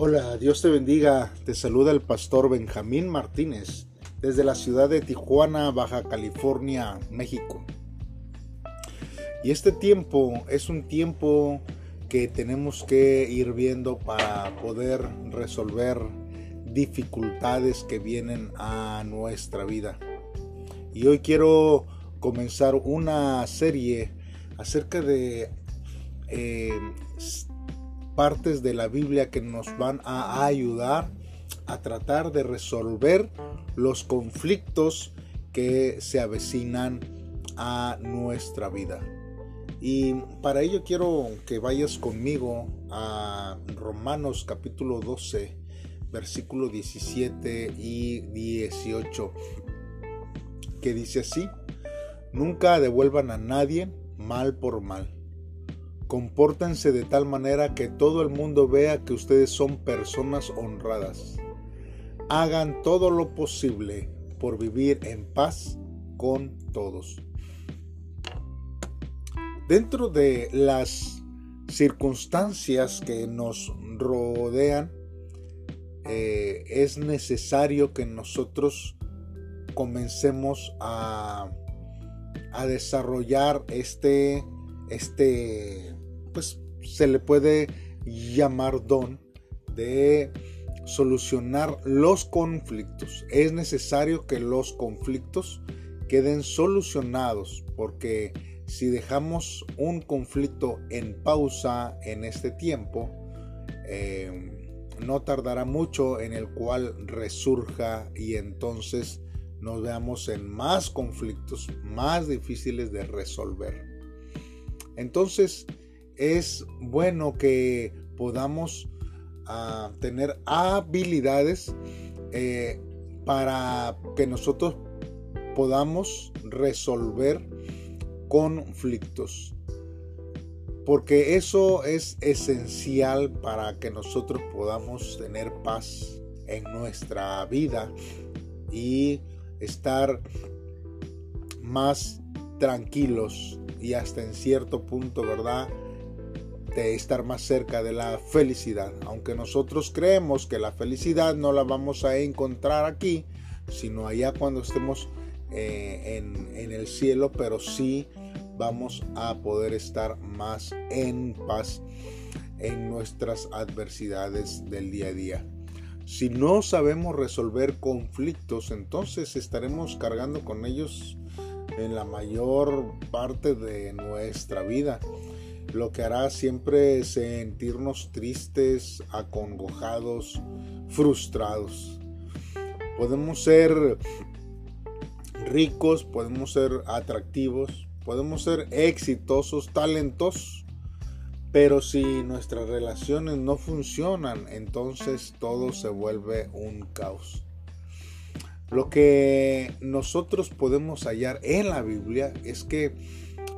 Hola, Dios te bendiga. Te saluda el pastor Benjamín Martínez desde la ciudad de Tijuana, Baja California, México. Y este tiempo es un tiempo que tenemos que ir viendo para poder resolver dificultades que vienen a nuestra vida. Y hoy quiero comenzar una serie acerca de eh, partes de la Biblia que nos van a ayudar a tratar de resolver los conflictos que se avecinan a nuestra vida. Y para ello quiero que vayas conmigo a Romanos capítulo 12, versículo 17 y 18, que dice así, nunca devuelvan a nadie mal por mal Compórtense de tal manera que todo el mundo vea que ustedes son personas honradas. Hagan todo lo posible por vivir en paz con todos. Dentro de las circunstancias que nos rodean, eh, es necesario que nosotros comencemos a, a desarrollar este, este pues se le puede llamar don de solucionar los conflictos. Es necesario que los conflictos queden solucionados porque si dejamos un conflicto en pausa en este tiempo, eh, no tardará mucho en el cual resurja y entonces nos veamos en más conflictos más difíciles de resolver. Entonces, es bueno que podamos ah, tener habilidades eh, para que nosotros podamos resolver conflictos. Porque eso es esencial para que nosotros podamos tener paz en nuestra vida y estar más tranquilos y hasta en cierto punto, ¿verdad? Estar más cerca de la felicidad. Aunque nosotros creemos que la felicidad no la vamos a encontrar aquí, sino allá cuando estemos eh, en, en el cielo, pero sí vamos a poder estar más en paz en nuestras adversidades del día a día. Si no sabemos resolver conflictos, entonces estaremos cargando con ellos en la mayor parte de nuestra vida lo que hará siempre sentirnos tristes, acongojados, frustrados. Podemos ser ricos, podemos ser atractivos, podemos ser exitosos, talentosos, pero si nuestras relaciones no funcionan, entonces todo se vuelve un caos. Lo que nosotros podemos hallar en la Biblia es que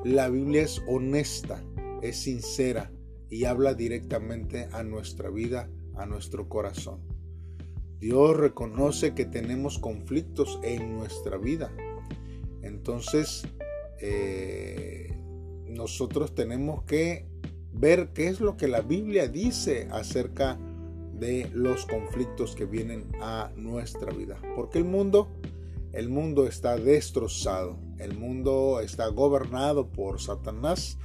la Biblia es honesta es sincera y habla directamente a nuestra vida, a nuestro corazón. Dios reconoce que tenemos conflictos en nuestra vida. Entonces, eh, nosotros tenemos que ver qué es lo que la Biblia dice acerca de los conflictos que vienen a nuestra vida. Porque el mundo, el mundo está destrozado, el mundo está gobernado por Satanás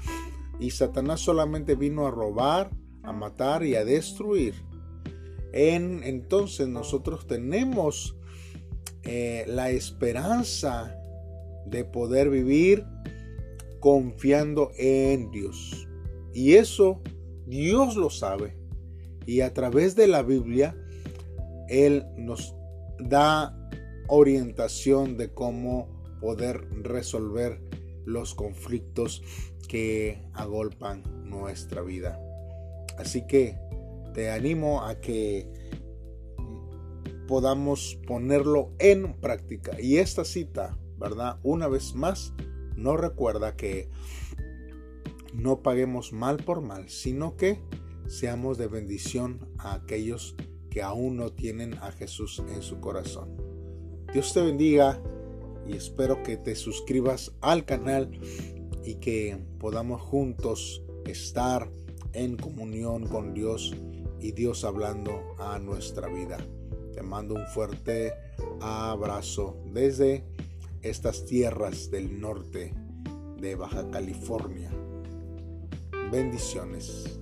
y Satanás solamente vino a robar, a matar y a destruir. En, entonces nosotros tenemos eh, la esperanza de poder vivir confiando en Dios. Y eso Dios lo sabe. Y a través de la Biblia, Él nos da orientación de cómo poder resolver los conflictos que agolpan nuestra vida. Así que te animo a que podamos ponerlo en práctica. Y esta cita, ¿verdad? Una vez más, nos recuerda que no paguemos mal por mal, sino que seamos de bendición a aquellos que aún no tienen a Jesús en su corazón. Dios te bendiga y espero que te suscribas al canal y que podamos juntos estar en comunión con Dios y Dios hablando a nuestra vida. Te mando un fuerte abrazo desde estas tierras del norte de Baja California. Bendiciones.